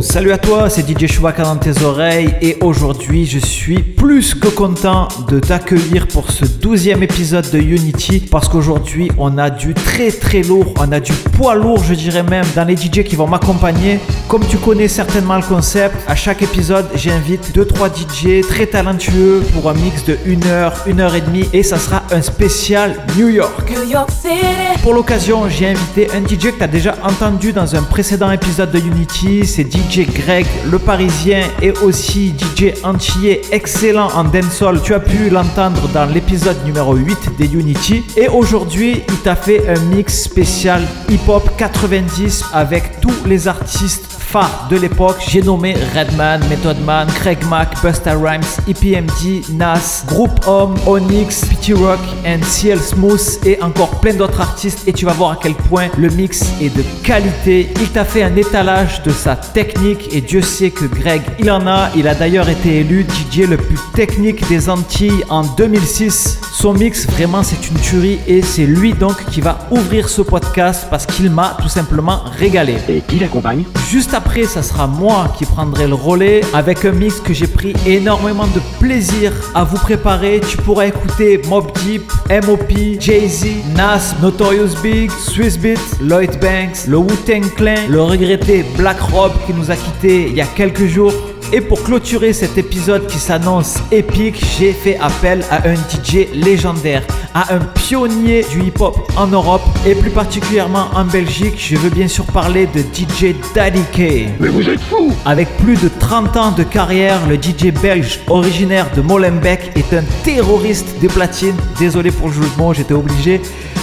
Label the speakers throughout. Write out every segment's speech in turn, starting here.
Speaker 1: Salut à toi, c'est DJ Chewbacca dans tes oreilles et aujourd'hui je suis plus que content de t'accueillir pour ce douzième épisode de Unity parce qu'aujourd'hui on a du très très lourd, on a du poids lourd je dirais même dans les DJ qui vont m'accompagner. Comme tu connais certainement le concept, à chaque épisode j'invite 2-3 DJ très talentueux pour un mix de 1 heure, 1 heure et demie et ça sera un spécial New York.
Speaker 2: New York City.
Speaker 1: Pour l'occasion, j'ai invité un DJ que tu as déjà entendu dans un précédent épisode de Unity. C'est DJ Greg, le parisien, et aussi DJ Antillais, excellent en dancehall. Tu as pu l'entendre dans l'épisode numéro 8 des Unity. Et aujourd'hui, il t'a fait un mix spécial hip-hop 90 avec tous les artistes phares de l'époque. J'ai nommé Redman, Method Man, Craig Mack, Busta Rhymes, EPMD, Nas, Group Home, Onyx, Pity Rock and CL Smooth et encore plein d'autres artistes et tu vas voir à quel point le mix est de qualité. Il t'a fait un étalage de sa technique et Dieu sait que Greg, il en a. Il a d'ailleurs été élu DJ le plus technique des Antilles en 2006. Son mix, vraiment, c'est une tuerie et c'est lui donc qui va ouvrir ce podcast parce qu'il m'a tout simplement régalé.
Speaker 3: Et qui l'accompagne?
Speaker 1: Juste après, ça sera moi qui prendrai le relais avec un mix que j'ai pris énormément de plaisir à vous préparer. Tu pourras écouter Mob Deep, MOP, Jay-Z, Nas, Notorious Big, Swiss Beat, Lloyd Banks, le Wu-Tang Clan, le regretté Black Rob qui nous a quittés il y a quelques jours. Et pour clôturer cet épisode qui s'annonce épique, j'ai fait appel à un DJ légendaire, à un pionnier du hip-hop en Europe et plus particulièrement en Belgique. Je veux bien sûr parler de DJ Daddy K.
Speaker 3: Mais vous êtes fous
Speaker 1: Avec plus de 30 ans de carrière, le DJ belge originaire de Molenbeek est un terroriste des platines. Désolé pour le jeu de mots, j'étais obligé.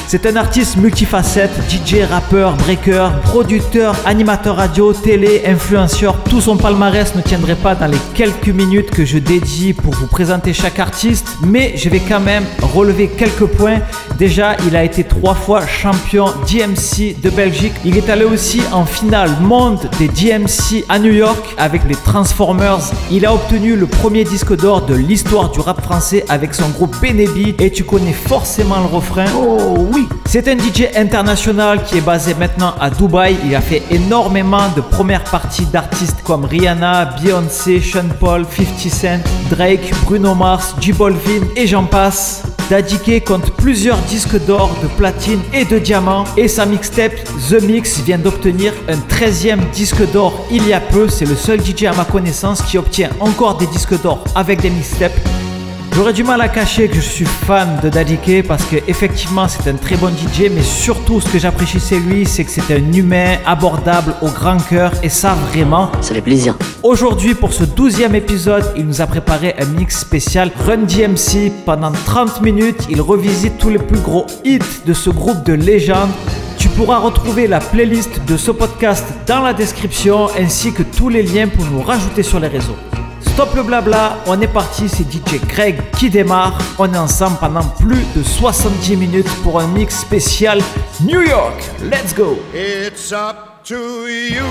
Speaker 1: C'est un artiste multifacette, DJ, rappeur, breaker, producteur, animateur radio, télé, influenceur. Tout son palmarès ne tiendrait pas dans les quelques minutes que je dédie pour vous présenter chaque artiste, mais je vais quand même relever quelques points. Déjà, il a été trois fois champion DMC de Belgique. Il est allé aussi en finale monde des DMC à New York avec les Transformers. Il a obtenu le premier disque d'or de l'histoire du rap français avec son groupe Benebi et tu connais forcément le refrain.
Speaker 3: Oh oui
Speaker 1: C'est un DJ international qui est basé maintenant à Dubaï. Il a fait énormément de premières parties d'artistes comme Rihanna, Beyoncé, Sean Paul, 50 Cent, Drake, Bruno Mars, J Balvin et j'en passe. Daddy K compte plusieurs disques d'or, de platine et de diamant et sa mixtape The Mix vient d'obtenir un 13e disque d'or il y a peu. C'est le seul DJ à ma connaissance qui obtient encore des disques d'or avec des mixtapes. J'aurais du mal à cacher que je suis fan de Daddy K parce que effectivement c'est un très bon DJ, mais surtout ce que j'apprécie chez lui, c'est que c'est un humain abordable au grand cœur et ça vraiment.
Speaker 4: Ça fait plaisir.
Speaker 1: Aujourd'hui pour ce 12e épisode, il nous a préparé un mix spécial Run DMC. Pendant 30 minutes, il revisite tous les plus gros hits de ce groupe de légendes. Tu pourras retrouver la playlist de ce podcast dans la description ainsi que tous les liens pour nous rajouter sur les réseaux. Stop le blabla, on est parti, c'est DJ Greg qui démarre. On est ensemble pendant plus de 70 minutes pour un mix spécial New York. Let's go!
Speaker 5: It's up to you,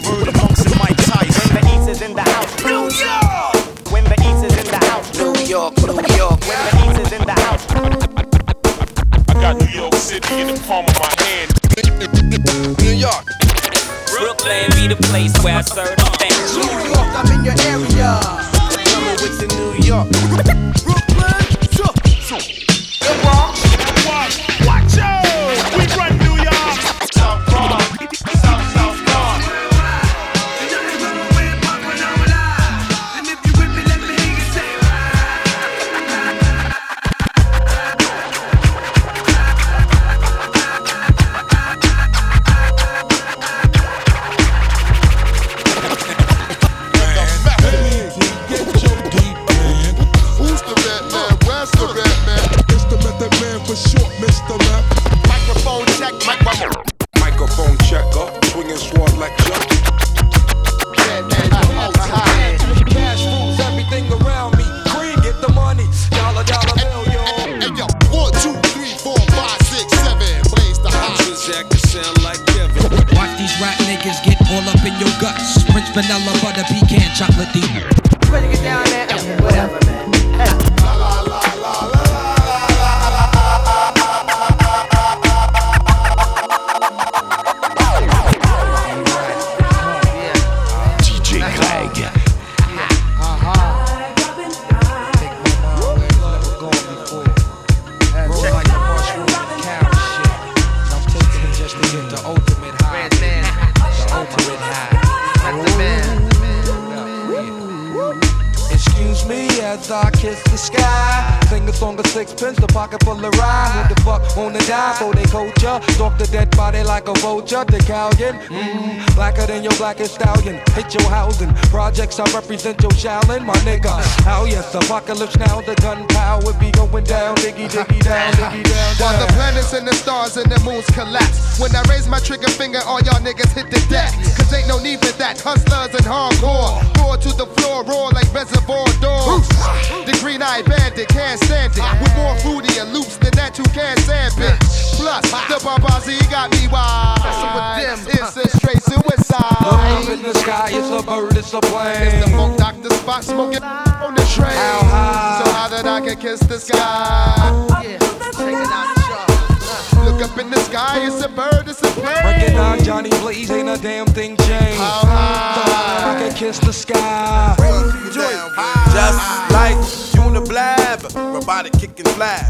Speaker 6: perverted monks and Mike Tyson.
Speaker 7: When the East is in the house.
Speaker 5: New York.
Speaker 7: When the East is in the house.
Speaker 5: New York, New York.
Speaker 7: When the East is in the house.
Speaker 6: I got New York City in the palm of my hand.
Speaker 5: New York.
Speaker 7: Brooklyn be the place where I serve the fans.
Speaker 5: New York, I'm in your area.
Speaker 6: Coming with the New York.
Speaker 5: Brooklyn, so, so.
Speaker 8: Represent your Shaolin, my nigga. How yes, apocalypse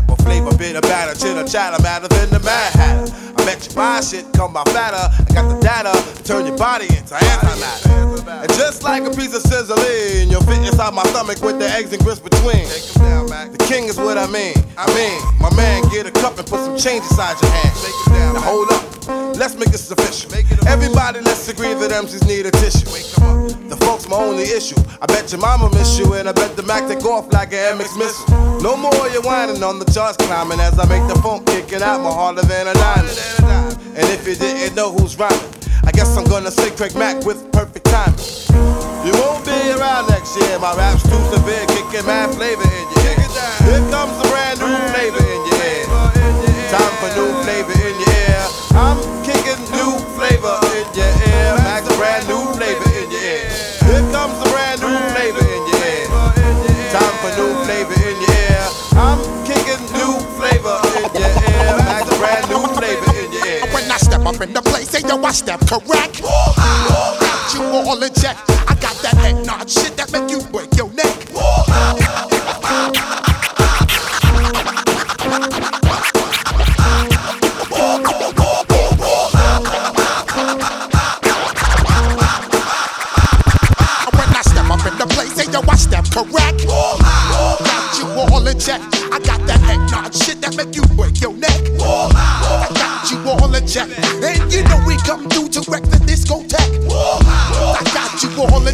Speaker 9: flab, flavor bit of batter, chitter chatter, matter than the mad hatter. I bet you buy shit, come by fatter. I got the data turn your body into antimatter. And just like a piece of sizzling, you'll fit inside my stomach with the eggs and grits between. The king is what I mean. I mean, my man, get a cup and put some change inside your hand. Now hold up, let's make this official. Everybody, let's agree that MCs need a tissue. The folks my only issue. I bet your mama miss you, and I bet the Mac take off like an MX missile. No more you whining on the charts climbing as I make the funk kicking out more harder than a diamond. And if you didn't know who's rhyming, I guess I'm gonna say Craig Mack with perfect timing. You won't be around next year. My rap's too severe, kicking mad flavor in your ear. Here comes the brand new flavor in your ear. Time for new flavor in your ear. I'm kicking new flavor in your ear.
Speaker 10: I step up in the place, say yo, I step correct. Got you all in check. I got that head nod shit that make you break your neck.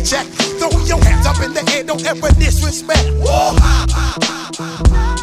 Speaker 10: Check. Throw your hands up in the air, don't ever disrespect.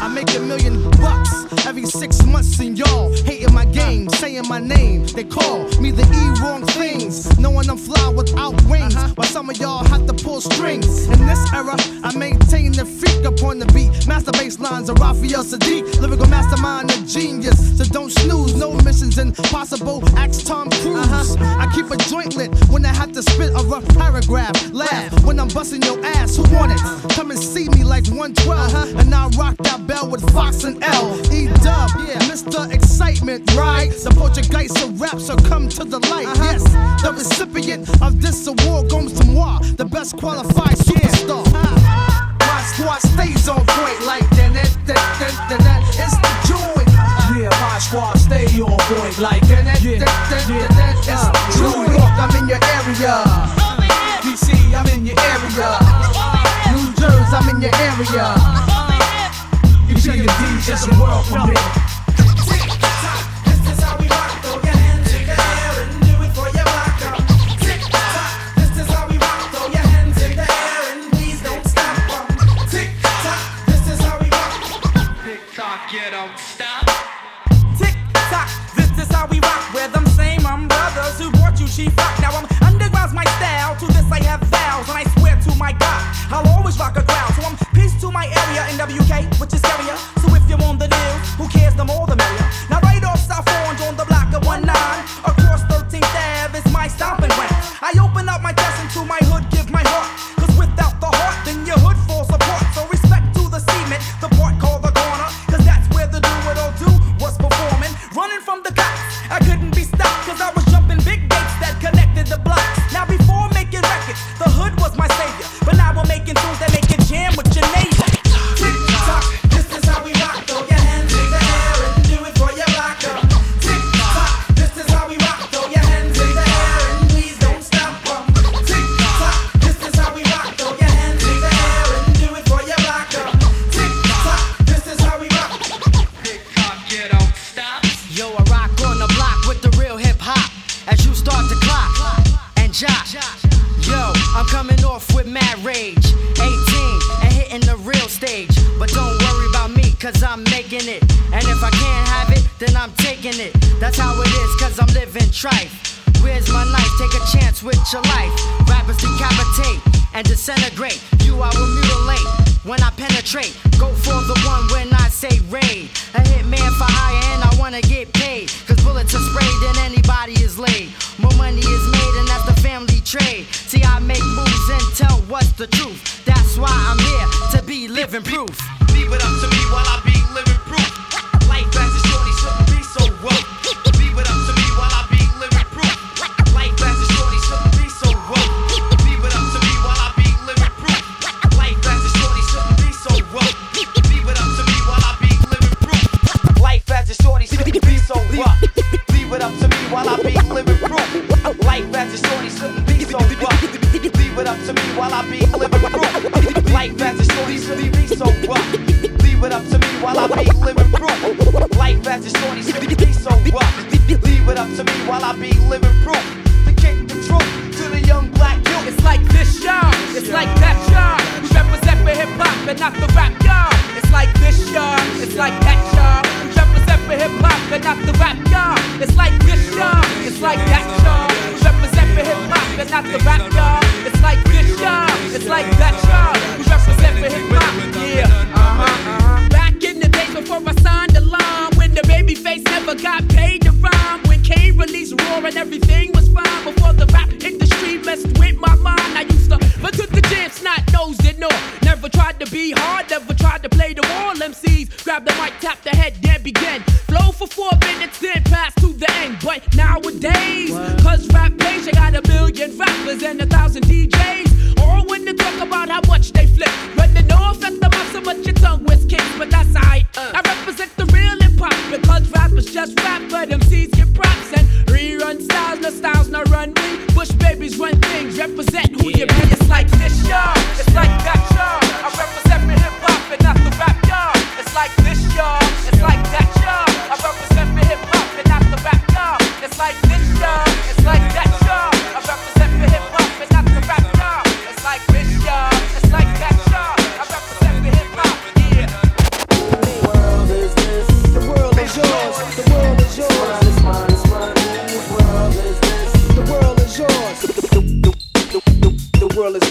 Speaker 11: I make a million bucks every six months, and y'all hating my game, saying my name. They call me the E wrong things, knowing I'm fly without wings. Uh-huh. While some of y'all have to pull strings. In this era, I maintain the freak upon the beat. Master bass lines of Raphael Saadiq, lyrical mastermind, a genius. So don't snooze, no missions impossible. Ask Tom Cruise. Uh-huh. I keep a joint lit when I have to spit a rough paragraph. Laugh when I'm busting your ass. Who want it? Come and see me like 112, uh-huh. and I rock that bell with Fox and L. E Dub, yeah, Mr. Excitement, right? The Portuguese of rap, so come to the light. Yes, the recipient of this award goes to moi, the best qualified superstar. My squad stays on point like that, that, that, that, that. It's the joint. Yeah, my squad stay on point like that, that, that, that, that, that. It's the New York, I'm in your area. DC, I'm in your area. New Jersey, I'm in your area. Tell your DJs the world from
Speaker 12: the
Speaker 5: truth. That's why I'm here to be living proof.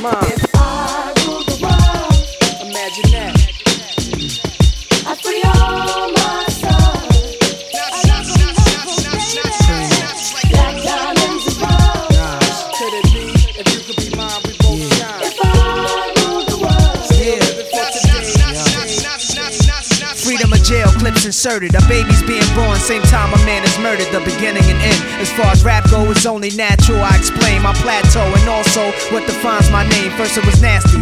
Speaker 5: If I the world, imagine that. I free all my. Black diamonds. Could it be if you could be mine? We both shine. If I the world, Yeah.
Speaker 13: Freedom of jail clips inserted. A baby's one same time a man is murdered, the beginning and end. As far as rap goes, it's only natural I explain my plateau and also what defines my name. First it was nasty,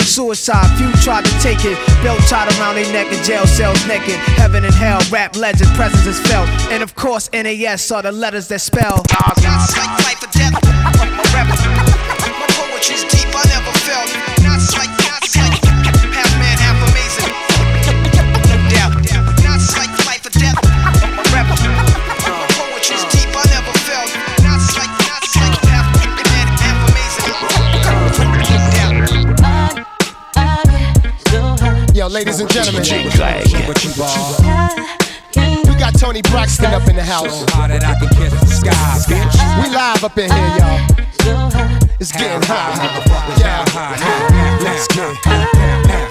Speaker 13: Suicide, few tried to take it. Belt tied around their neck in jail cells naked. Heaven and hell, rap legend, presence is felt. And of course, NAS are the letters that spell.
Speaker 10: My rap, my poetry's deep.
Speaker 8: Ladies and gentlemen. We got Toni Braxton up in the house.
Speaker 14: High that I can kiss the sky, bitch.
Speaker 8: We live up in here, y'all. It's getting hot. Yeah.
Speaker 14: Let's get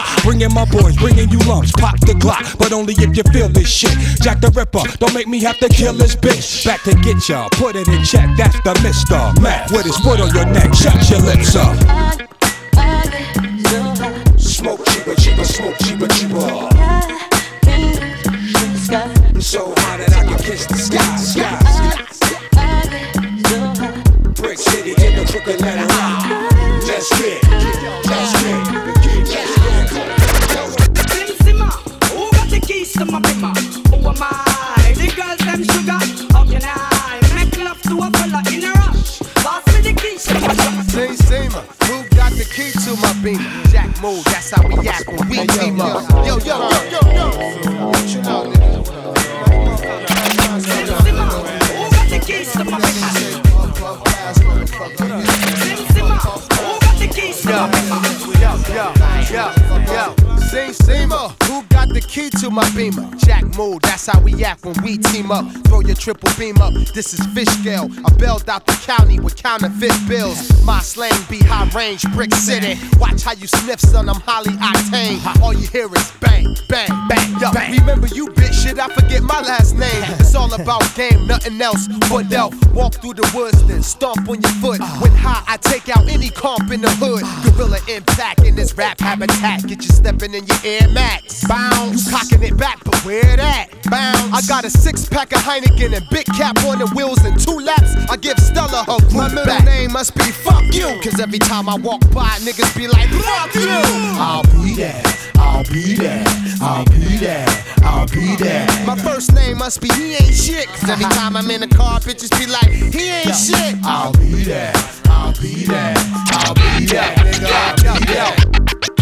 Speaker 14: Bringing my boys, bringing you lumps, pop the Glock. But only if you feel this shit. Jack the Ripper, don't make me have to kill this bitch. Back to get ya, put it in check. That's the Mister Mac with his foot on your neck. Shut your lips up. Smoke cheaper, cheaper, smoke cheaper, cheaper. I'm so high that I can kiss the sky, sky. Brick City in the crooked letter I. Let's get,
Speaker 8: beamer? Jack move, that's how we act when we team up. Yo, yo, yo, yo, yo.
Speaker 5: To my
Speaker 8: beamer? Jack move, that's how we act when we team up. Throw your triple beam up, this is fish scale. I bailed out the county with counterfeit bills. My slang be high range, brick city. Watch how you sniff, son, I'm highly octane. All you hear is bang, bang, bang. Yo, remember you bitch shit, I forget my last name. It's all about game, nothing else but delf. Walk through the woods, then stomp on your foot. Uh. When high, I take out any comp in the hood. Uh. Gorilla impact in this rap habitat. Get you stepping in your Air Max. Bounce. You cocking it back, but where that? Bounce. I got a six pack of Heineken and big cap on the wheels and two laps. I give Stella her group My middle back. name must be fuck you. Cause every time I walk by, niggas be like, fuck you. I'll be there. I'll be there. I'll be there. I'll be there. My first name must be he ain't shit. Cause every uh-huh. time I'm in the car, bitches be like, he ain't shit. I'll be there. I'll be there. I'll be there. Nigga, I'll be there.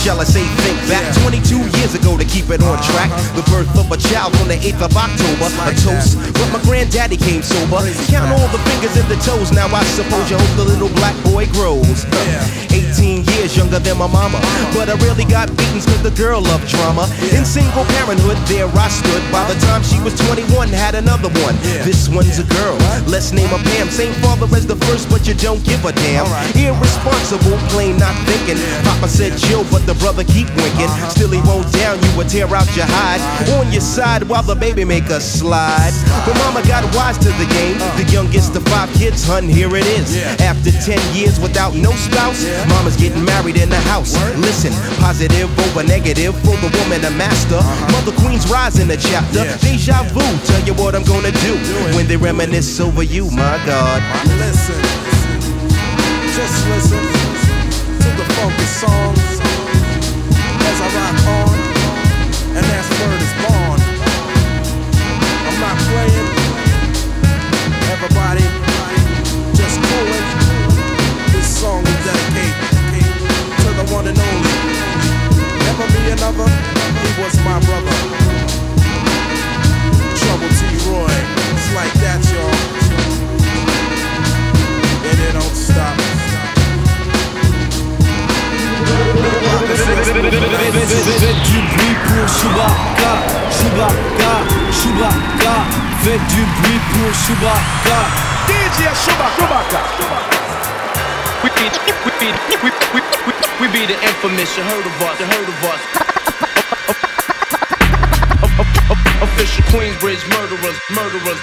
Speaker 15: shall I say 8th of October. A toast, but my granddaddy came sober. Count all the fingers and the toes. Now I suppose you hope the little black boy grows. 18 years younger than my mama. But I really got beatings cause the girl loved drama. In single parenthood, there I stood. By the time she was 21, had another one. This one's a girl. Let's name her Pam. Same father as the first, but you don't give a damn. Irresponsible, plain not thinking. Papa said chill, but the brother keep winking. Uh-huh. Still he won't down you would tear out your hide. Uh-huh. On your side while the the baby make us slide. But mama got wise to the game. The youngest of five kids, hun, here it is. After 10 years without no spouse, mama's getting married in the house. Listen, positive over negative for the woman, a master. Uh-huh. Mother Queen's rising the chapter. Deja vu, tell you what I'm gonna do when they reminisce over you, my God.
Speaker 16: Listen, just listen to the funky songs as I rock on, and that's word is born.
Speaker 17: You heard of us. You heard of us. Official Queensbridge murderers, murderers.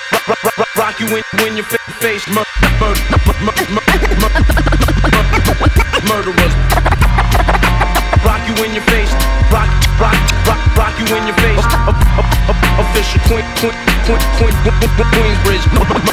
Speaker 17: Rock, you in, your fa- face mur- mur- mur- mur- mur- mur- murderers. Rock you in your face, rock, rock, rock, rock you in your face. Official Queen, Queen, Queen, Queen, Queensbridge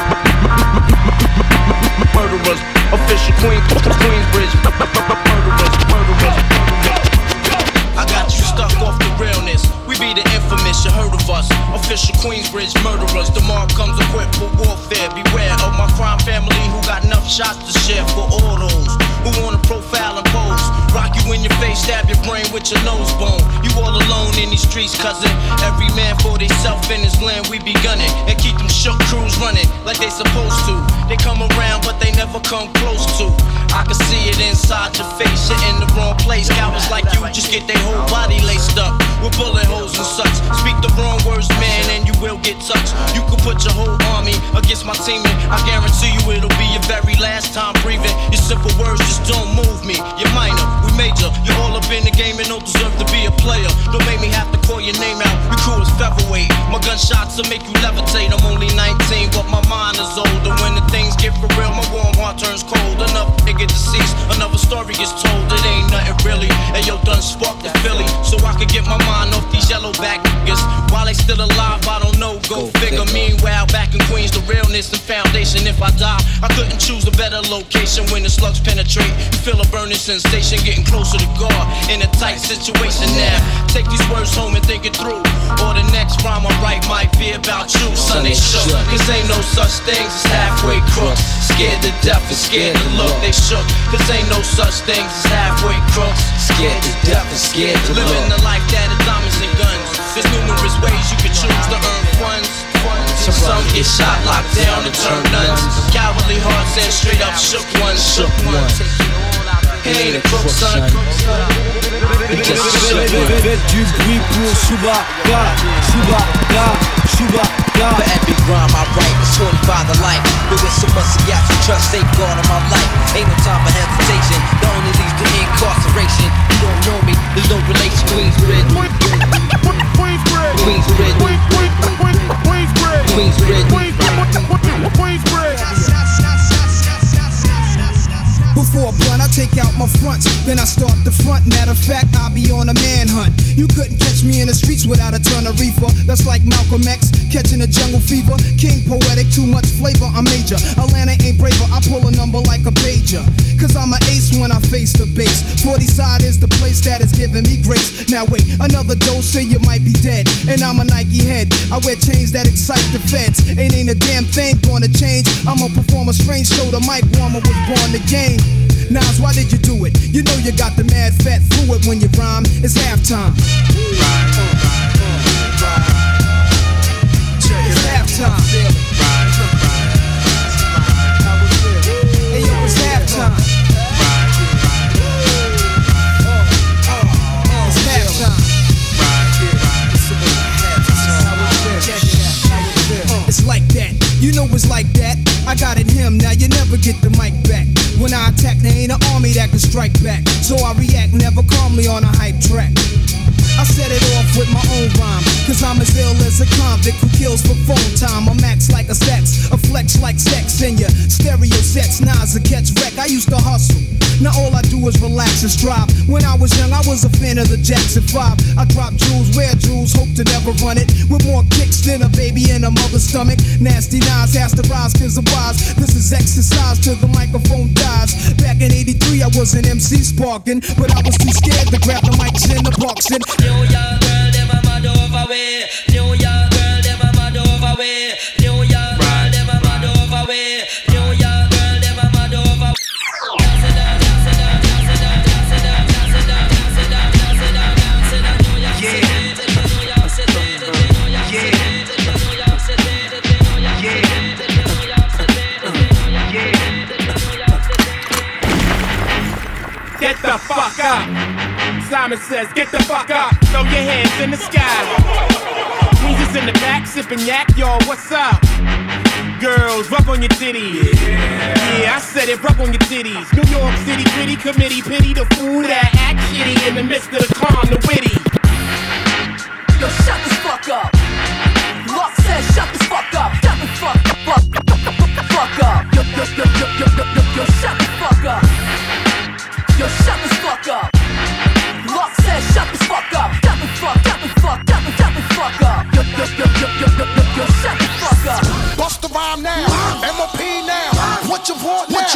Speaker 17: supposed to. They come around, but they never come close to. I can see it inside your face, you're in the wrong place. Cowards like you just get their whole body laced up with bullet holes and such. Speak the wrong words, man, and you will get touched. You can put your whole army against my team, and I guarantee you it'll be your very last time breathing. Your simple words just don't move me. You're minor, we major. You're all up in the game and don't deserve to be a player. Don't make me have to call your name out. Your crew is featherweight. My gunshots will make you levitate. I'm only 19, but my mind is older. When the things get for real, my warm heart turns cold. Enough nigga deceased, another story gets told. It ain't nothing really. And yo, done sparked the Philly, so I could get my mind off these yellow back niggas. While they still alive, I don't know. Go, figure. Meanwhile, back in Queens, the realness and foundation. If I die, I couldn't choose a better location when the slugs penetrate. Feel a burning sensation, getting closer to God in a tight situation now. Take these words home and think it through. Or the next rhyme I write might be about you, son. They shook. Cause ain't no such things as halfway crooks. Scared to death and scared to look. They shook. Cause ain't no such things as halfway crooks. Scared to death and scared to look. Living the life that is diamonds and guns. There's numerous ways you can choose to earn funds. Some get shot, locked down, and turn nuns. Cowardly hearts and straight up shook ones. Shook ones. He ain't a crook, son. He just a shook one.
Speaker 18: Faites du bruit pour Shuba-K. Shuba-K. Shuba-K.
Speaker 3: The epic rhyme I write is 25 the life. But with so much yachts and trust safeguard of my life. Ain't no time for hesitation. The only leads to incarceration. You don't know me, there's no relation. Queensbridge. Queensbridge. Queensbridge.
Speaker 11: Before a blunt, I take out my fronts, then I start the front. Matter of fact, I'll be on a manhunt. You couldn't catch me in the streets without a ton of reefer. That's like Malcolm X catching a jungle fever. King poetic, too much flavor, I'm major. Atlanta ain't braver, I pull a number like a pager. Cause I'm an ace when I face the base. 40 side is the place that is giving me grace. Now wait, another dose, say you might be dead. And I'm a Nike head. I wear chains that excite the feds. It ain't a damn thing gonna change. I'ma perform a strange show. The mic warmer was born the game. Nas, why did you do it? You know you got the mad fat fluid when you rhyme. It's halftime. It's halftime. It's halftime. It's like that. You know it's like that. I got it him, now you never get the mic back. When I attack, there ain't an army that can strike back. So I react never calmly on a hype track. I set it off with my own rhyme. Cause I'm as ill as a convict who kills for phone time. I'm max like a sex, a flex like sex in your stereo sets. Nas a catch wreck. I used to hustle. Now all I do is relax and strive. When I was young, I was a fan of the Jackson 5. I drop jewels, wear jewels, hope to never run it. With more kicks than a baby in a mother's stomach. Nasty Nas has to rise cause I'm wise. This is exercise till the microphone dies. Back in 83, I was an MC sparking. But I was too scared to grab the mics in the box. And
Speaker 3: New York girl, them a mad over way. New
Speaker 6: up. Says, get the fuck up. Throw your hands in the sky. Is in the back sipping yak, y'all, what's up? Girls, rub on your titties. Yeah. I said it, rub on your titties. New York City Gritty Committee, pity the fool that act shitty in the midst of the calm, the witty.
Speaker 5: Yo, shut the fuck up. Luck says shut the fuck up. Shut the fuck fuck fuck up. Yo, yo, yo, yo, yo, yo, yo, yo, shut the fuck up. Yo, shut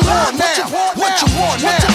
Speaker 8: want now? What you want now?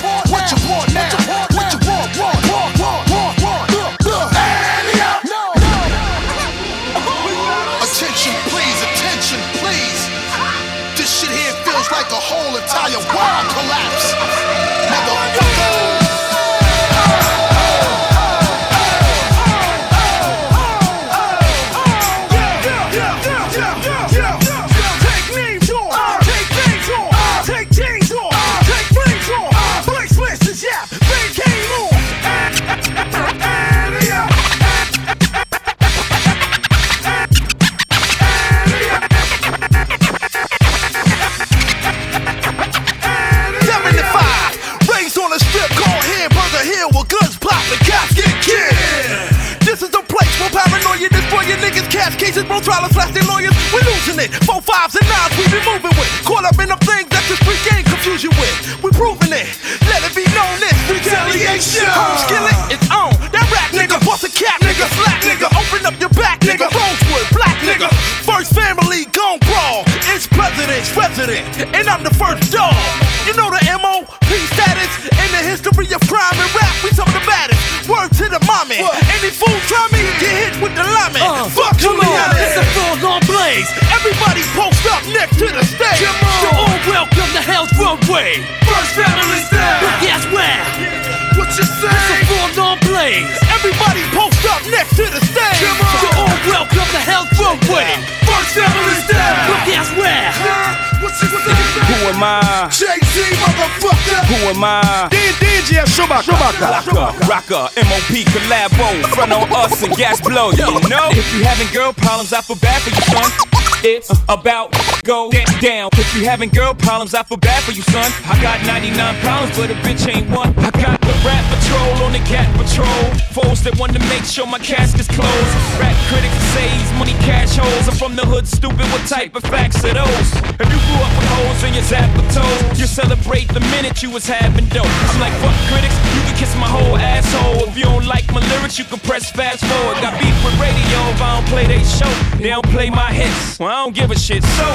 Speaker 8: It. Four fives and nines we be moving with. Caught up in them things that this free game confuse you with. We proving it. Let it be known this retaliation. Home skillet, it's on. That rap nigga, bust a cap nigga, slack nigga, open up your back nigga, Rosewood, black nigga. First family gon' brawl. It's president's resident, and I'm the first dog. You know the MO, P status, in the history of crime and rap, we some of the baddest. Word to the mommy. Any fool try me, get hit with the lemon. Uh, Fuck
Speaker 19: come
Speaker 8: you,
Speaker 19: on, it's a full on blaze.
Speaker 8: Everybody post up next to the stage.
Speaker 19: Come on. So all welcome to Hell's Runway.
Speaker 8: First family style.
Speaker 19: But guess where?
Speaker 8: What you say?
Speaker 19: It's a full on blaze.
Speaker 8: Everybody post up next to the stage.
Speaker 19: Come on. So all welcome to Hell's Runway.
Speaker 8: First family style.
Speaker 19: But guess where?
Speaker 20: Am I?
Speaker 8: JT, motherfucker.
Speaker 20: Who am I?
Speaker 8: DJ Shuba-K.
Speaker 20: Rocker, rocker, MOP collabo, front on us and gas blow. You know, if you having girl problems, I feel bad for you, son. It's about go down. If you having girl problems, I feel bad for you, son. I got 99 problems, but a bitch ain't one. I got the rap patrol on the cat patrol. Foes that want to make sure my casket's closed. Rap critics say he's money cash holes. I'm from the hood, stupid. What type of facts are those? If you grew up with holes in your you celebrate the minute you was having dope. I'm like, fuck critics, you can kiss my whole asshole. If you don't like my lyrics, you can press fast forward. Got beef with radio if I don't play they show. They don't play my hits. Well, I don't give a shit. So,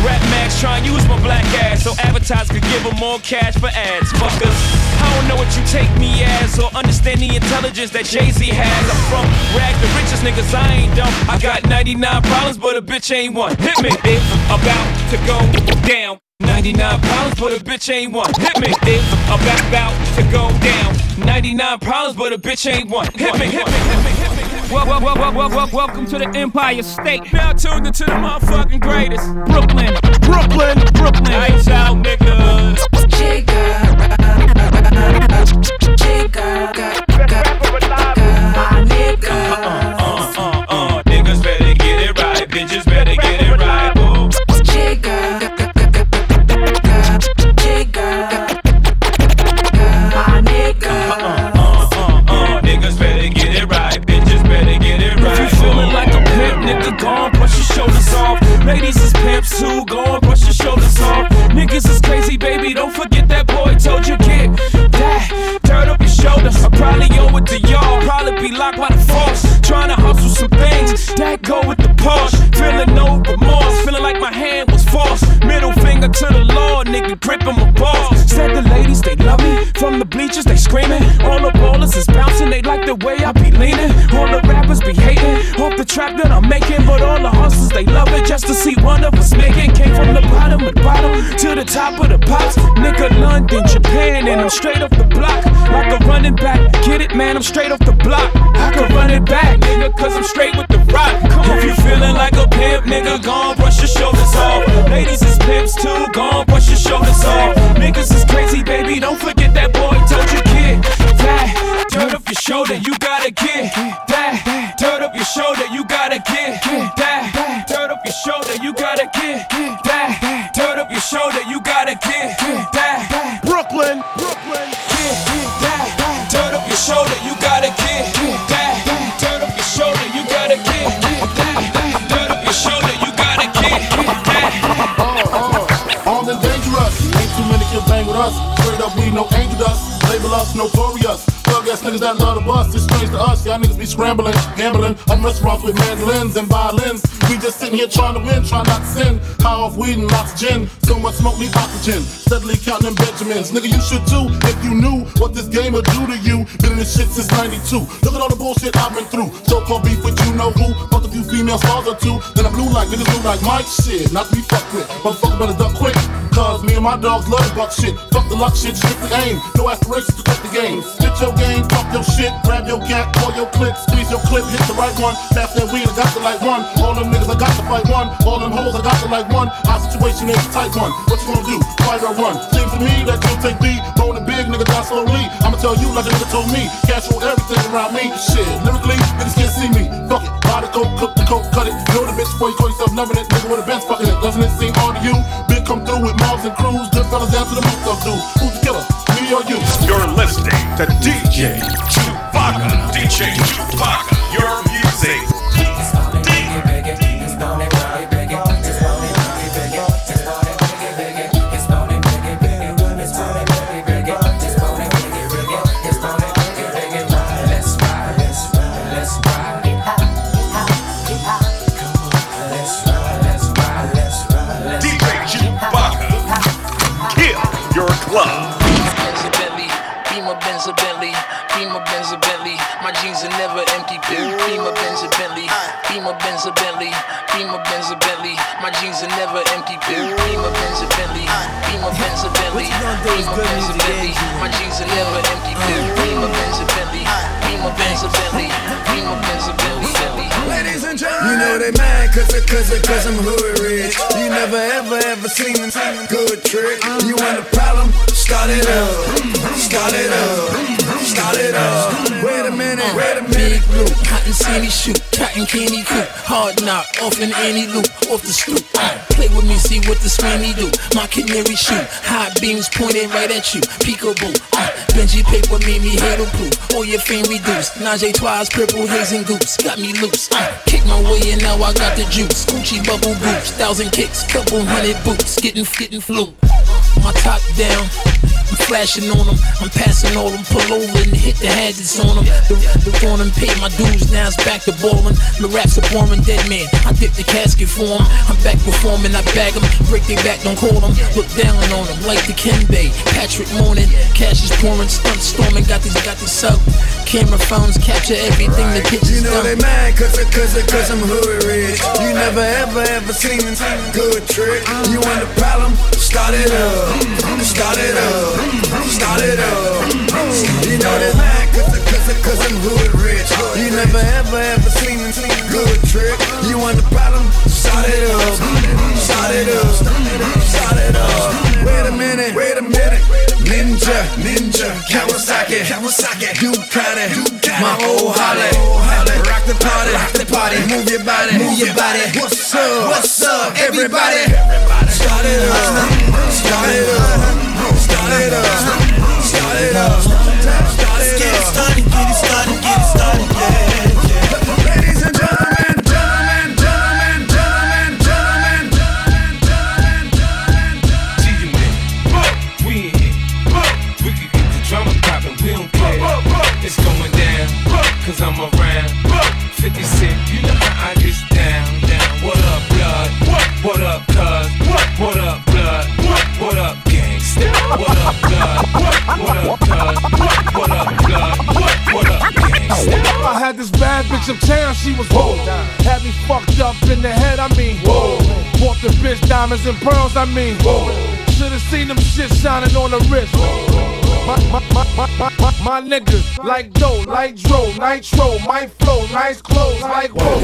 Speaker 20: Rap Max try and use my black ass so advertisers could give them more cash for ads. Fuckers, I don't know what you take me as or understand the intelligence that Jay Z has. I'm from rag the richest niggas, I ain't dumb. I got 99 problems, but a bitch ain't one. Hit me, it's about to go down. 99 problems, but a bitch ain't one. Hit me, it's about, about to go down. 99 problems, but a bitch ain't one. Hit me, hit me, hit me, hit me. Well, well, well, well, well, well, welcome to the Empire State. Now tuned into the motherfucking greatest. Brooklyn, Brooklyn, Brooklyn. Ice out, niggas. Uh, uh, niggas that love the
Speaker 21: bus. It's strange to us. Y'all niggas be scrambling, gambling. I'm restaurants with mandolins and violins. We just sitting here trying to win, trying not to sin. High off weed and gin. So much smoke, need oxygen. Steadily counting Benjamins. Nigga, you should too if you knew what this game would do to you. Been in this shit since 92. Look at all the bullshit I've been through. So called beef with you know who. Fuck a few female stars or two. Then I blew like niggas blew like Mike shit. Not to be fucked with. Motherfucker better duck quick. Cause me and my dogs love buck shit. Fuck the luck shit, strictly aim. No aspirations to game. Spit your game, fuck your shit. Grab your gat, pull your clip, squeeze your clip, hit the right one. Pass that weed, I got the like one. All them niggas, I got to fight one. All them hoes, I got to like one. Our situation is a tight one. What you gonna do? Fight or run? Seems to me that you take me. Rolling big, nigga, die slowly. I'ma tell you like a nigga told me. Cash roll everything around me. Shit, lyrically, niggas can't see me. Fuck it. Buy the coke, cook the coke, cut it. Know the bitch before you call yourself loving it. Nigga with a bench fucking it. Doesn't it seem odd to you? Big come through with mobs and crews. Good fellas down to the moot up dudes. Who's
Speaker 22: to DJ Shuba-K. DJ Shuba-K. Your
Speaker 5: Benz a Bentley, Beamer Benz a Bentley. My jeans are never empty. Beamer Benz a Bentley, Beamer Benz a Bentley, Beamer Benz a Bentley, Bentley.
Speaker 23: Ladies and gentlemen, you know they mad cause, I- cause, I- cause I'm hood rich. You never ever ever seen a good trick. You want a problem? Start it up. Start it up. Start it up. Wait a minute, wait a minute.
Speaker 5: Big loop, cotton candy shoot, cotton candy coop, hard knock, off in any loop, off the stoop. Uh, play with me, see what the swingy do. My canary shoot, high beams pointed right at you. Peekaboo, uh, Benji paper made me handle proof. All your fame reduced. Najee twice, purple haze and goose, got me loose. Uh, kick my way and now I got the juice. Gucci bubble boots, thousand kicks, couple hundred boots, getting getting flu. My top down. I'm flashing on them, I'm passing all them, pull over and hit the hazards on them. The, the and pay my dues, now it's back to ballin'. The raps are boring, dead man. I dip the casket for for 'em. I'm back performing, I bag 'em. Break their back, don't call 'em. Look down on 'em like the Bay. Patrick Morning, cash is pouring, stunt storming. Got these, got these sub. Camera phones capture everything, the pictures
Speaker 23: You know they
Speaker 5: done.
Speaker 23: mad cause, I- cause, cause I'm hood rich. You never ever ever seen a good trick. You want the problem? Start it up. Start it up. Start it up. You know they mad cause, I- cause, I- cause I'm hood rich. You never ever ever seen a good trick. You want a problem? Start it up. Start it up. Start it up. Wait a minute. Wait a minute. Ninja, ninja, Kawasaki, Kawasaki, Ducati, Ducati, my old Holly, rock the party, rock the party, move your body, move your body. What's up? What's up, everybody? Start it up, start it up, it up, start it up, start it up.
Speaker 14: What up, blood? What up, cuz? What up, blood? What up, gangsta?
Speaker 19: I had this bad bitch uptown, she was whoa. Had me fucked up in the head, I mean, whoa. Bought the bitch diamonds and pearls, I mean, whoa. Should've seen them shit shining on the wrist. My, my, my, my, my, my, niggas like dough, like dro, nitro, my flow, nice clothes, like whoa.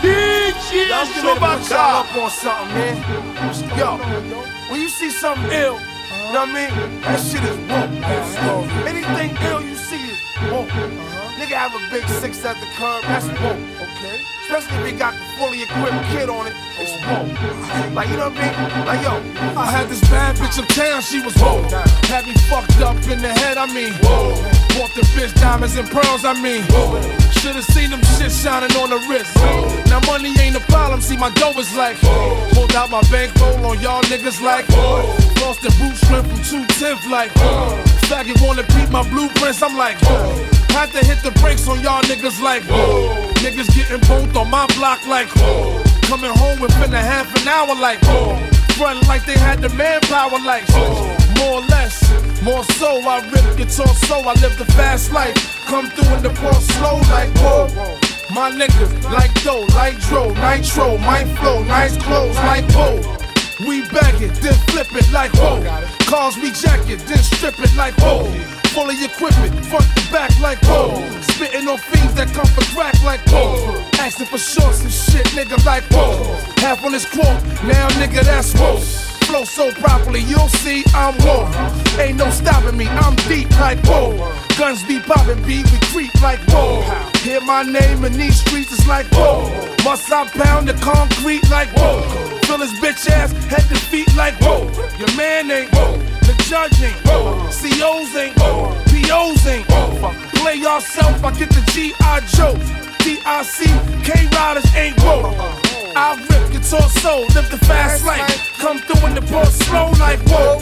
Speaker 19: DJ
Speaker 24: Y'all get ready to put y'all
Speaker 19: up on something, man. Yo, when you see something ill, you know what I mean? That shit is woke. Anything ill you see is woke. Uh-huh. Nigga have a big six at the curb, that's whoa, okay? Especially if he got the fully equipped kid on it, it's uh-huh. whoa. Like, you know what I mean? Like, yo, I had this bad bitch uptown, she was whoa. Had me fucked up in the head, I mean, whoa. Bought the bitch diamonds and pearls, I mean. Should've seen them shit shining on the wrist. Now money ain't a problem, see my dough is like, pulled out my bankroll on y'all niggas like, lost the boot strength from 210 like, faggot wanna beat my blueprints, I'm like, had to hit the brakes on y'all niggas like, niggas getting both on my block like, coming home within a half an hour like, running like they had the manpower like, more or less. More so, I rip guitar so I live the fast life. Come through in the ball slow like whoa. My niggas like dough, like dro, nitro, my flow, nice clothes like whoa. We bag it, then flip it like whoa. Cars we jack it, then strip it like whoa. Fully equipment, front to back like whoa. Spitting on fiends that come for crack like whoa. Asking for shorts and shit, nigga like whoa. Half on this quote, now nigga that's whoa. Flow so properly, you'll see I'm whoa. Ain't no stopping me, I'm deep like whoa. Guns be popping, B, we creep like whoa. Hear my name in these streets, it's like whoa. Must I pound the concrete like whoa. Fill his bitch ass head to feet like whoa. Your man ain't whoa. The judge ain't whoa. COs ain't whoa. POs ain't whoa. Play yourself, I get the G.I. Joe. DIC, K Riders ain't whoa. I rip guitar soul, live the fast life. Come through in the ball slow like whoa.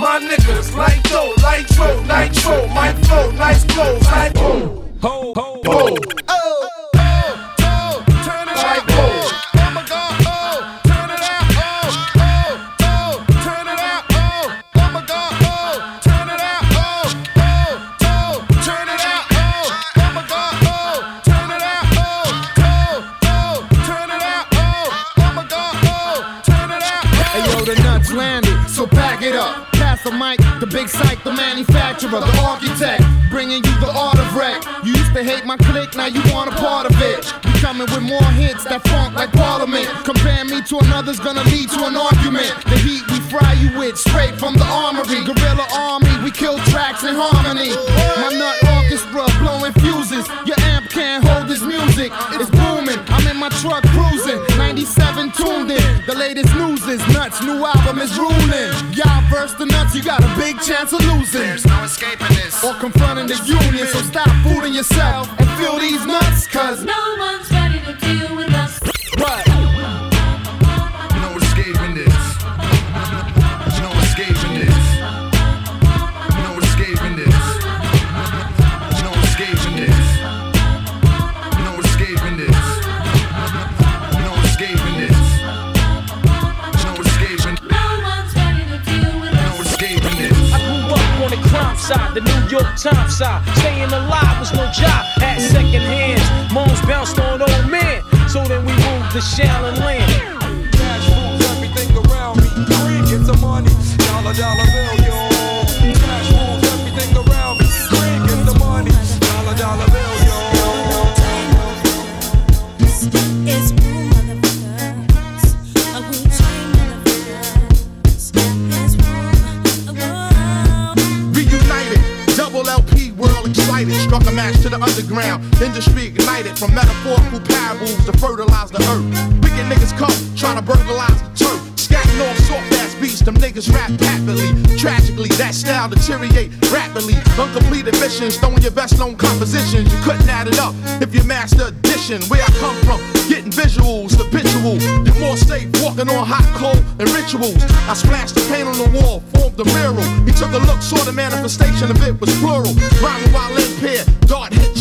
Speaker 19: My niggas like dough, like dro, nitro, my flow, nice clothes like whoa. Ho, ho, ho. Oh, oh,
Speaker 25: big psych, the manufacturer, the architect, bringing you the art of wreck. You used to hate my clique, now you want a part of it. We coming with more hits that funk like Parliament. Compare me to another's gonna lead to an argument. The heat we fry you with, straight from the armory. Guerrilla army, we kill tracks in harmony. My nut orchestra blowing fuses. Your amp can't hold this music, it's booming. I'm in my truck cruising, 97 tuned in. The latest news is nuts, new album is ruling. Y'all verse the nuts, you got a big chance of losing. There's no escaping this. Or confronting the union, so stop fooling yourself and feel these nuts, cause
Speaker 26: No one's ready to deal with us.
Speaker 25: What?
Speaker 27: Side. Staying alive was no job, At second hands. Moms bounced on old men, so then we moved to Shaolin Land.
Speaker 4: Cash rules everything around me. Green, get the money. Dollar, dollar bill,
Speaker 28: underground. Industry ignited from metaphorical parables to fertilize the earth. Wicked niggas come trying to burglarize the turf. Scatting off soft ass beats, them niggas rap happily. Tragically, that style deteriorate rapidly. Uncompleted missions, throwing your best known compositions. You couldn't add it up if you master addition. Where I come from, getting visuals, habitual. You're more safe walking on hot coal and rituals. I splashed the paint on the wall, formed the mural. He took a look, saw the manifestation of it was plural. Rhyming while impaired, dart hits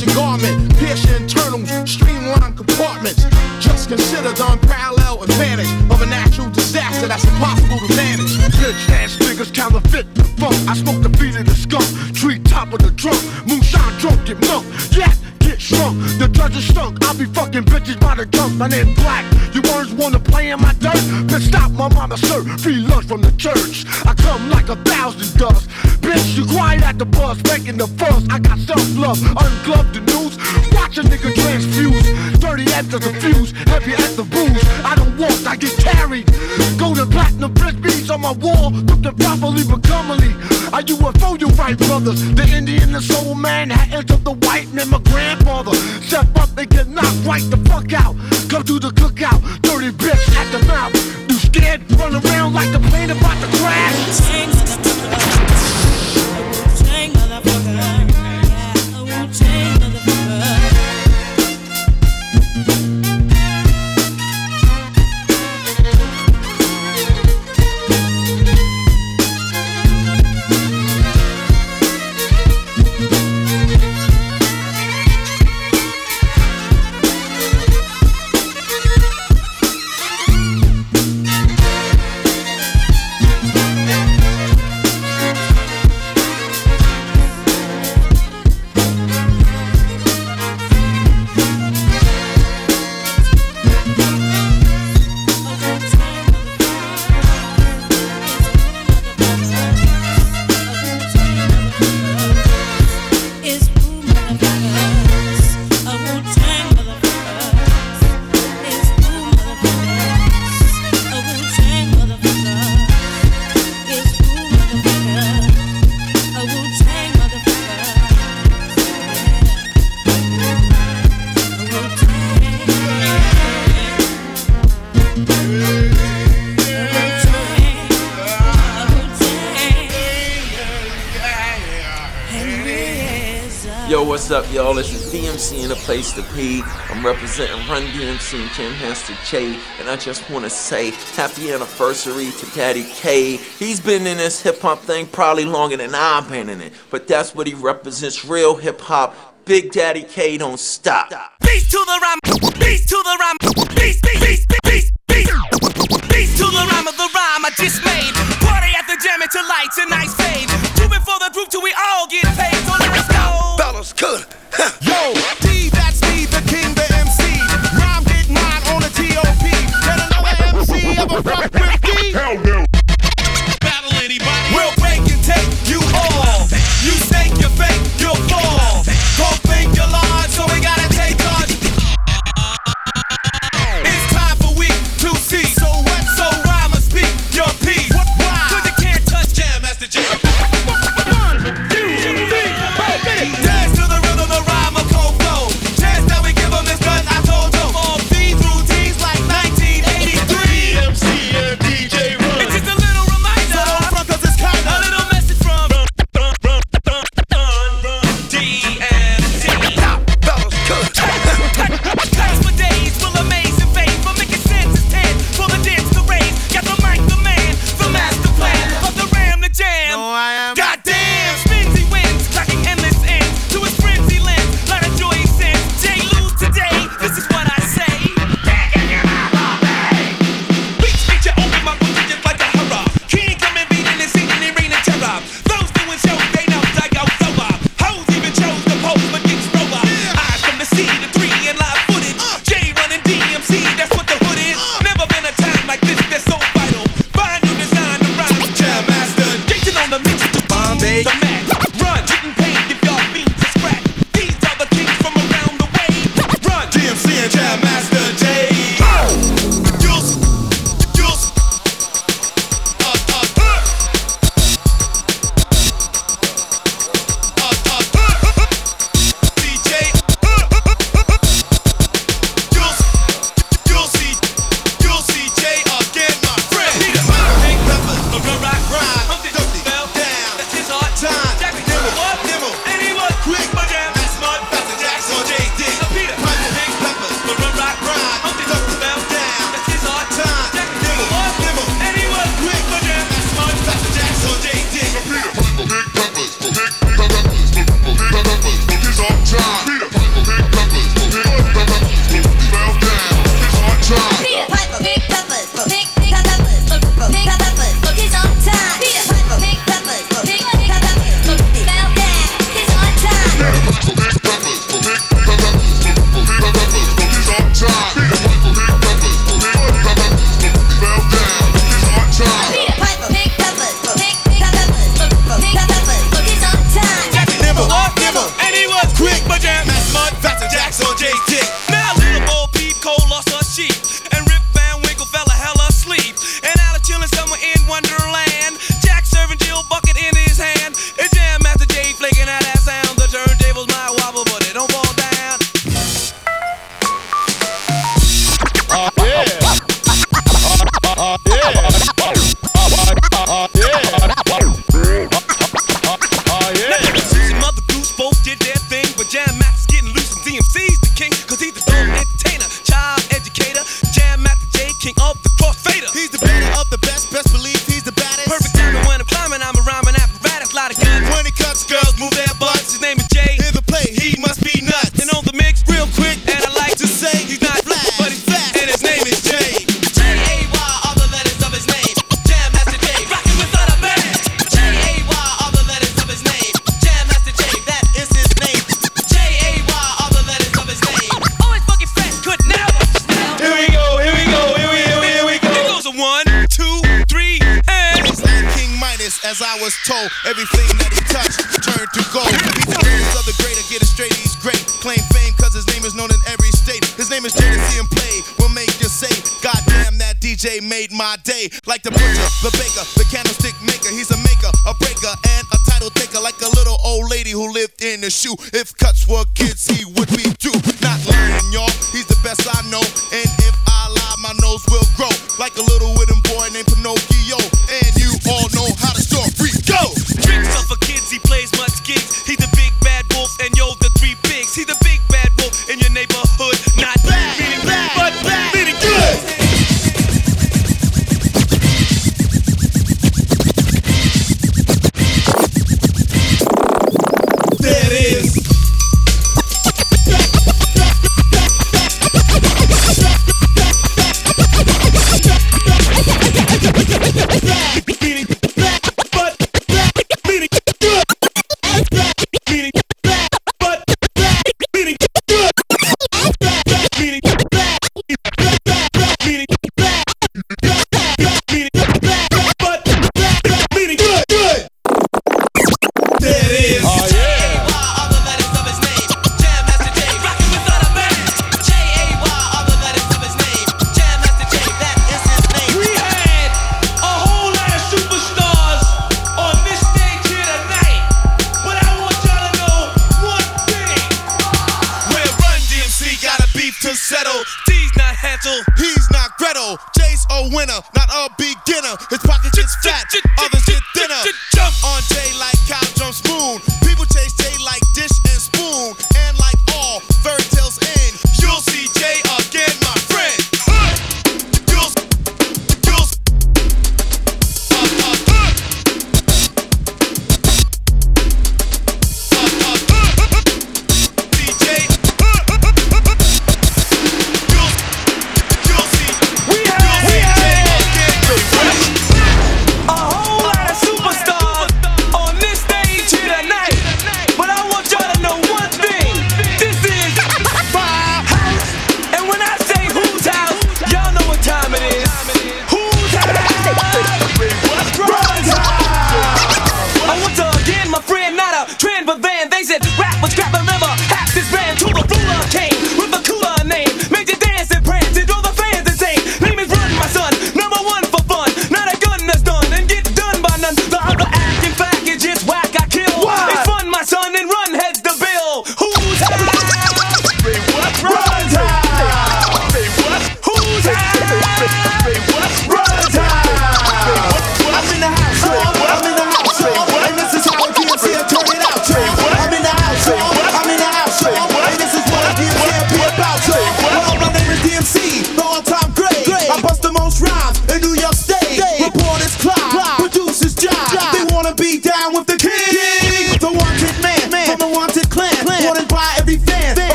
Speaker 29: My name black. You words wanna play in my dirt? Bitch, stop my mama, sir. Free lunch from the church. I come like a thousand dust. Bitch, you quiet at the bus, making the fuss. I got self love, ungloved the news. Watch a nigga transfuse. Dirty after the fuse, heavy as the booze. I don't walk, I get carried. Golden platinum bitch beats on my wall, looking properly but commonly. I Are you a fool, you right, brothers? The Indian, the soul man, had entered the white man, my grandfather. Step up and get knocked right the fuck out. Run around like the
Speaker 30: DMC place to be. I'm representing Run DMC and Jam Master Jay, and I just want to say happy anniversary to Daddy K. He's been in this hip hop thing probably longer than I've been in it, but that's what he represents real hip hop. Big Daddy K don't stop.
Speaker 20: Beast to the rhyme, beast to the rhyme, beast, beast, beast, beast, beast, beast to the rhyme of the rhyme I just made. Party at the jam until lights and nights fade. Do for the group till we all get paid. So let's go.
Speaker 29: Fellas,
Speaker 20: good.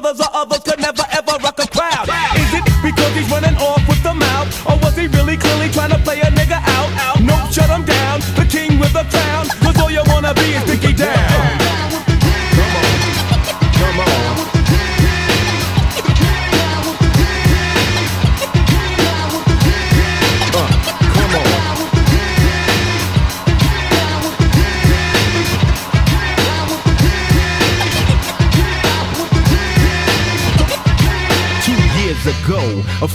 Speaker 20: Brothers or others could never ever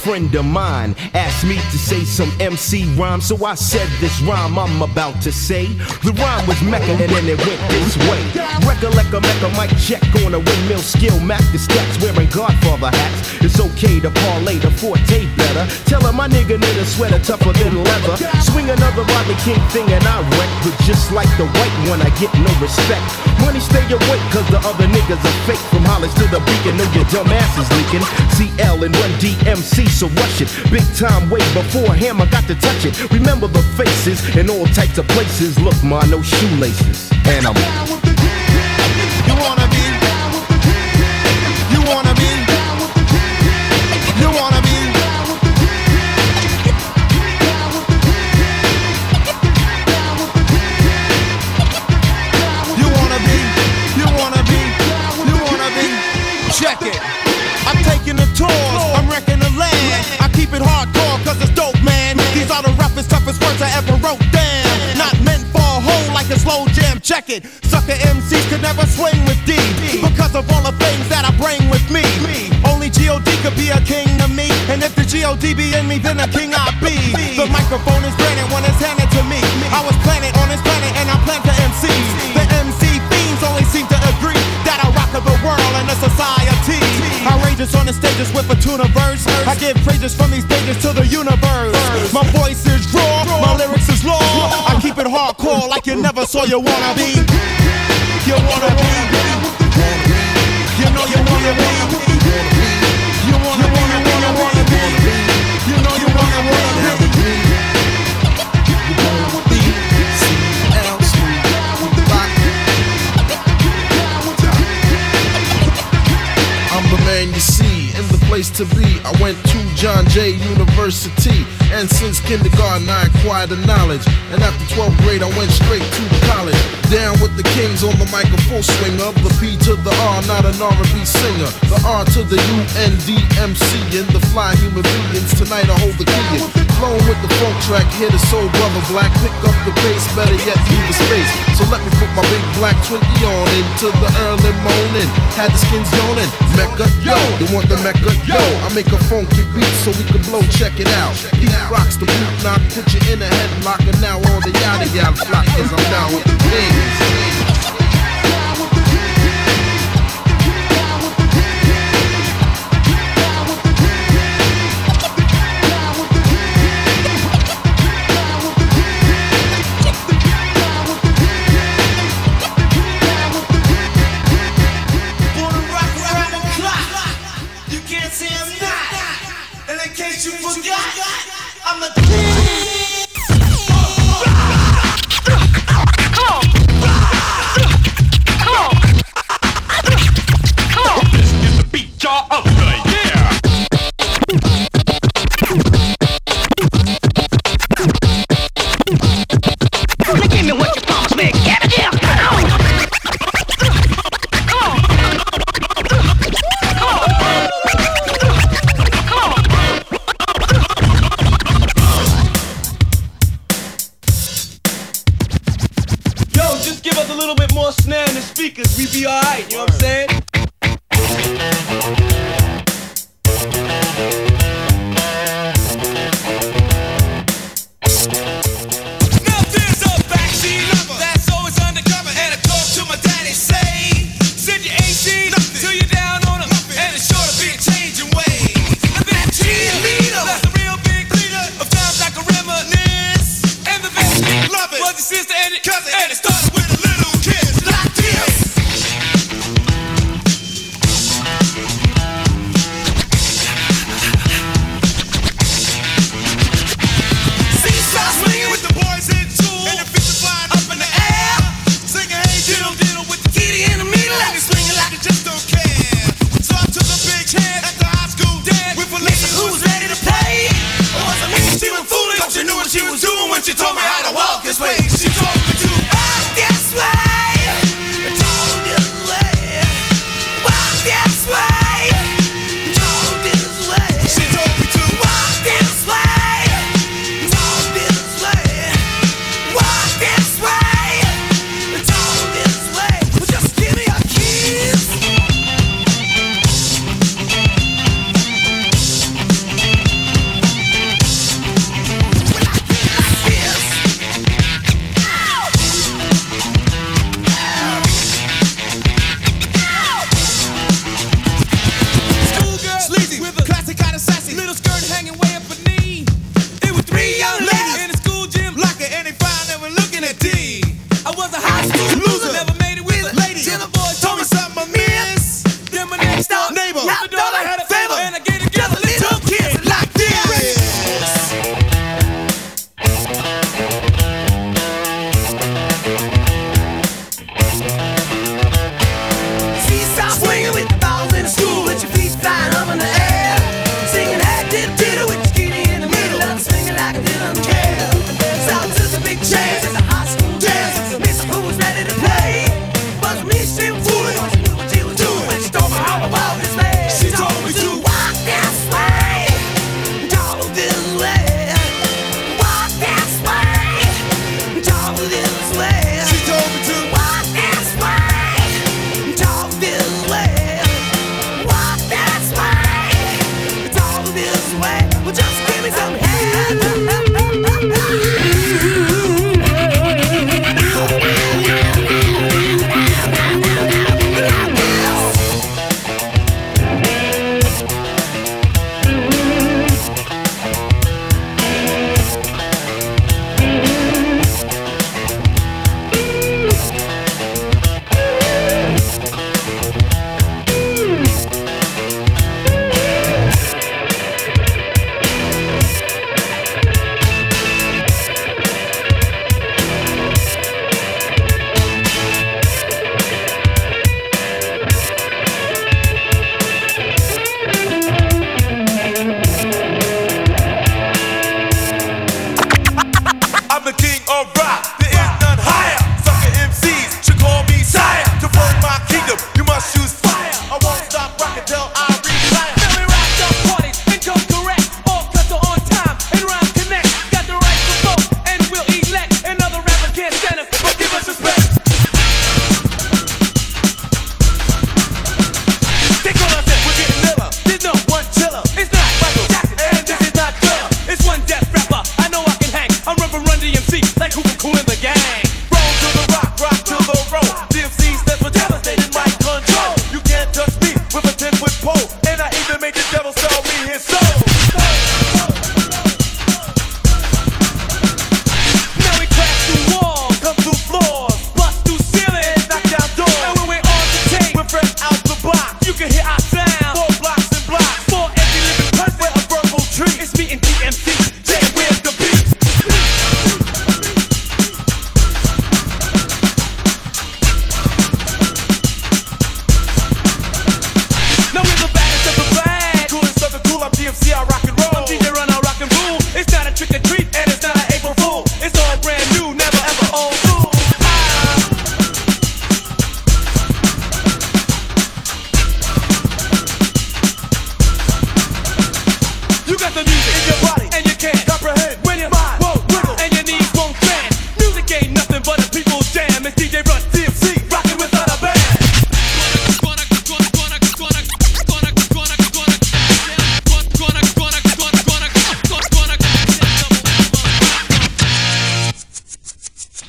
Speaker 15: friend of mine asked me to say some MC rhyme, so I said this rhyme I'm about to say. The rhyme was Mecca and then it went this way. Recollect a Mecca mic check on a windmill skill, Mac the stacks wearing Godfather hats. It's okay to parlay the forte better. Tell him my nigga need a sweater tougher than leather. Swing another Rodney King thing and I wreck, but just like the white one, I get no respect. Money stay awake, cause the other niggas are fake. From Hollis to the beacon, know your dumb ass is leaking. CL and Run DMC, so rush it. Big time before him, I got to touch it. Remember the faces in all types of places. Look, ma, no shoelaces. And I'm.
Speaker 9: You are the roughest, toughest words I ever wrote down. Not meant for a hole like a slow jam. Check it. Sucker MCs could never swing with D. Because of all the things that I bring with me. Only G.O.D. could be a king to me. And if the G.O.D. be in me, then a king I be. The microphone is granted when it's handed to me. I was planted on this planet and I plan to MC. The MC fiends only seem to agree that I rock the world and the society. Outrageous on the stages with a tuna verse. I give praises from these stages to the universe. My voice is raw, my lyrics is law. I keep it hardcore like you never saw you wanna be. You wanna be. You know you wanna be.
Speaker 16: John Jay University, and since kindergarten I acquired the knowledge. And after 12th grade, I went straight to college. Down with the kings on the mic, a full swinger. The P to the R, not an R&B singer. The R to the U N D M C, and the fly human beings. Tonight I hold the key. Flowing with the funk track, hear the soul brother black. Pick up the pace, better yet leave the space. So let me put my big black 20 on into the early morning. Had the skins yawning. Mecca, yo, you want the Mecca, yo. I make a funky beat so we can blow, check it out. He rocks the boot knock, put you in a headlock, and now all the yada yada flock, cause I'm down with the kings.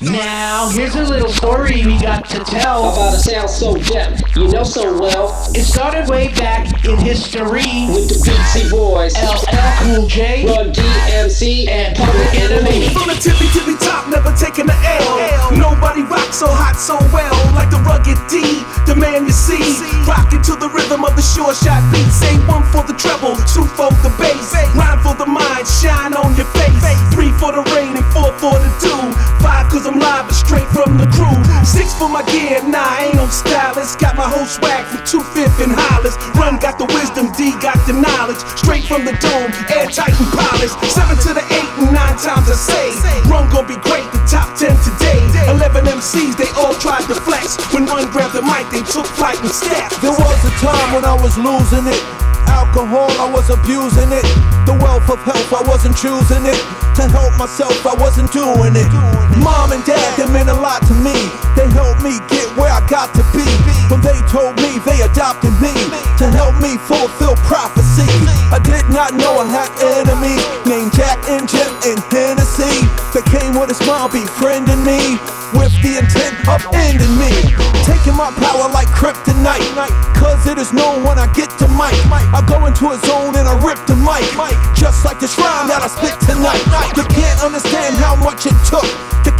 Speaker 20: Now, here's a little
Speaker 31: story we got to tell
Speaker 3: about a sound so deaf you know so well.
Speaker 31: It started way back in history
Speaker 3: with the Beastie Boys,
Speaker 31: LL Cool J,
Speaker 3: Run DMC,
Speaker 31: and Public Enemy.
Speaker 19: From the tippy tippy top, never taking the L. Nobody rocks so hot so well like the rugged D, the man you see. Rocking to the rhythm of the sure shot beat. Say one for the treble, two for the bass, rhyme for the mind, shine on your face. Three for the rain and four for the dew. Five cause I'm live and straight from the crew. Six for my gear, nah, I ain't no stylist. Got my whole swag from two fifth and Hollis. Run got the wisdom, D got the knowledge. Straight from the dome, airtight and polished. Seven to the eight and nine times I say. Run gon' be great, the top ten today. Eleven MCs, they all tried to flex. When one grabbed the mic, they took flight and stepped.
Speaker 32: There was a time when I was losing it. Alcohol, I was abusing it. The wealth of health, I wasn't choosing it. To help myself, I wasn't doing it. Mom and dad, they meant a lot to me. They helped me get where I got to be. When they told me they adopted me to help me fulfill prophecy. I did not know I had enemies named Jack and Jim and Hennessy. They came with a smile, befriending me with the intent of ending me. Taking my power like kryptonite. Cause it is known when I get to mic. I go into a zone and I rip the mic. Just like this rhyme that I spit tonight. You can't understand how much it took to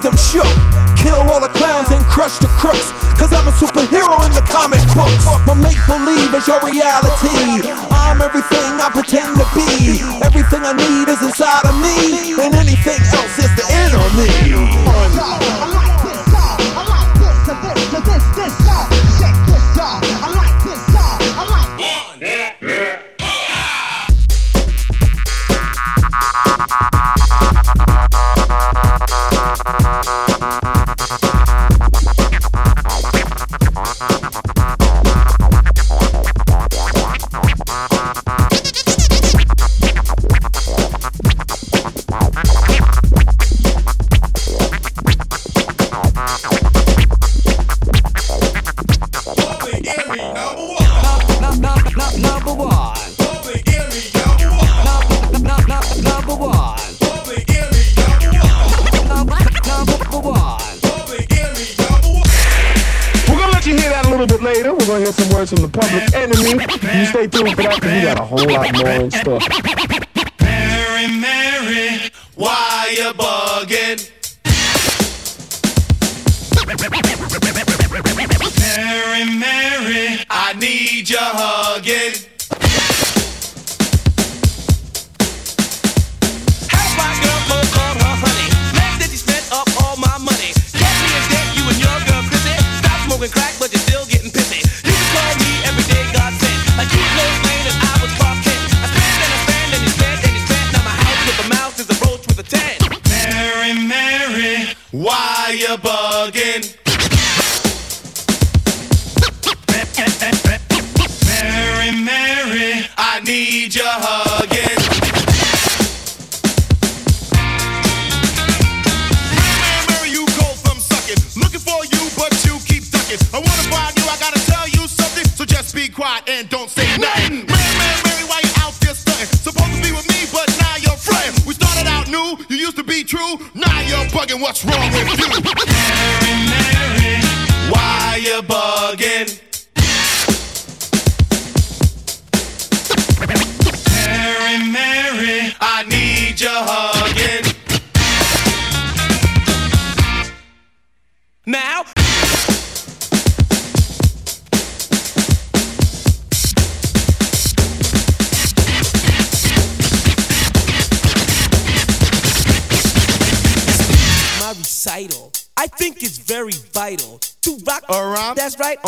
Speaker 32: leave them shook. Kill all the clowns and crush the crooks. Cause I'm a superhero in the comic books. My make believe is your reality. I'm everything I pretend to be. Everything I need is inside of me. And anything else is the enemy.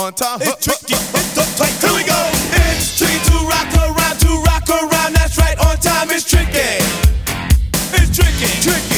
Speaker 33: On time.
Speaker 9: It's tricky. It's the tight.
Speaker 20: Here we go. It's tricky to rock around, to rock around. That's right. On time is tricky. It's tricky, tricky,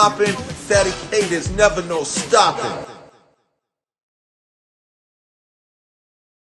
Speaker 32: hopping. Daddy K, there's never no stopping.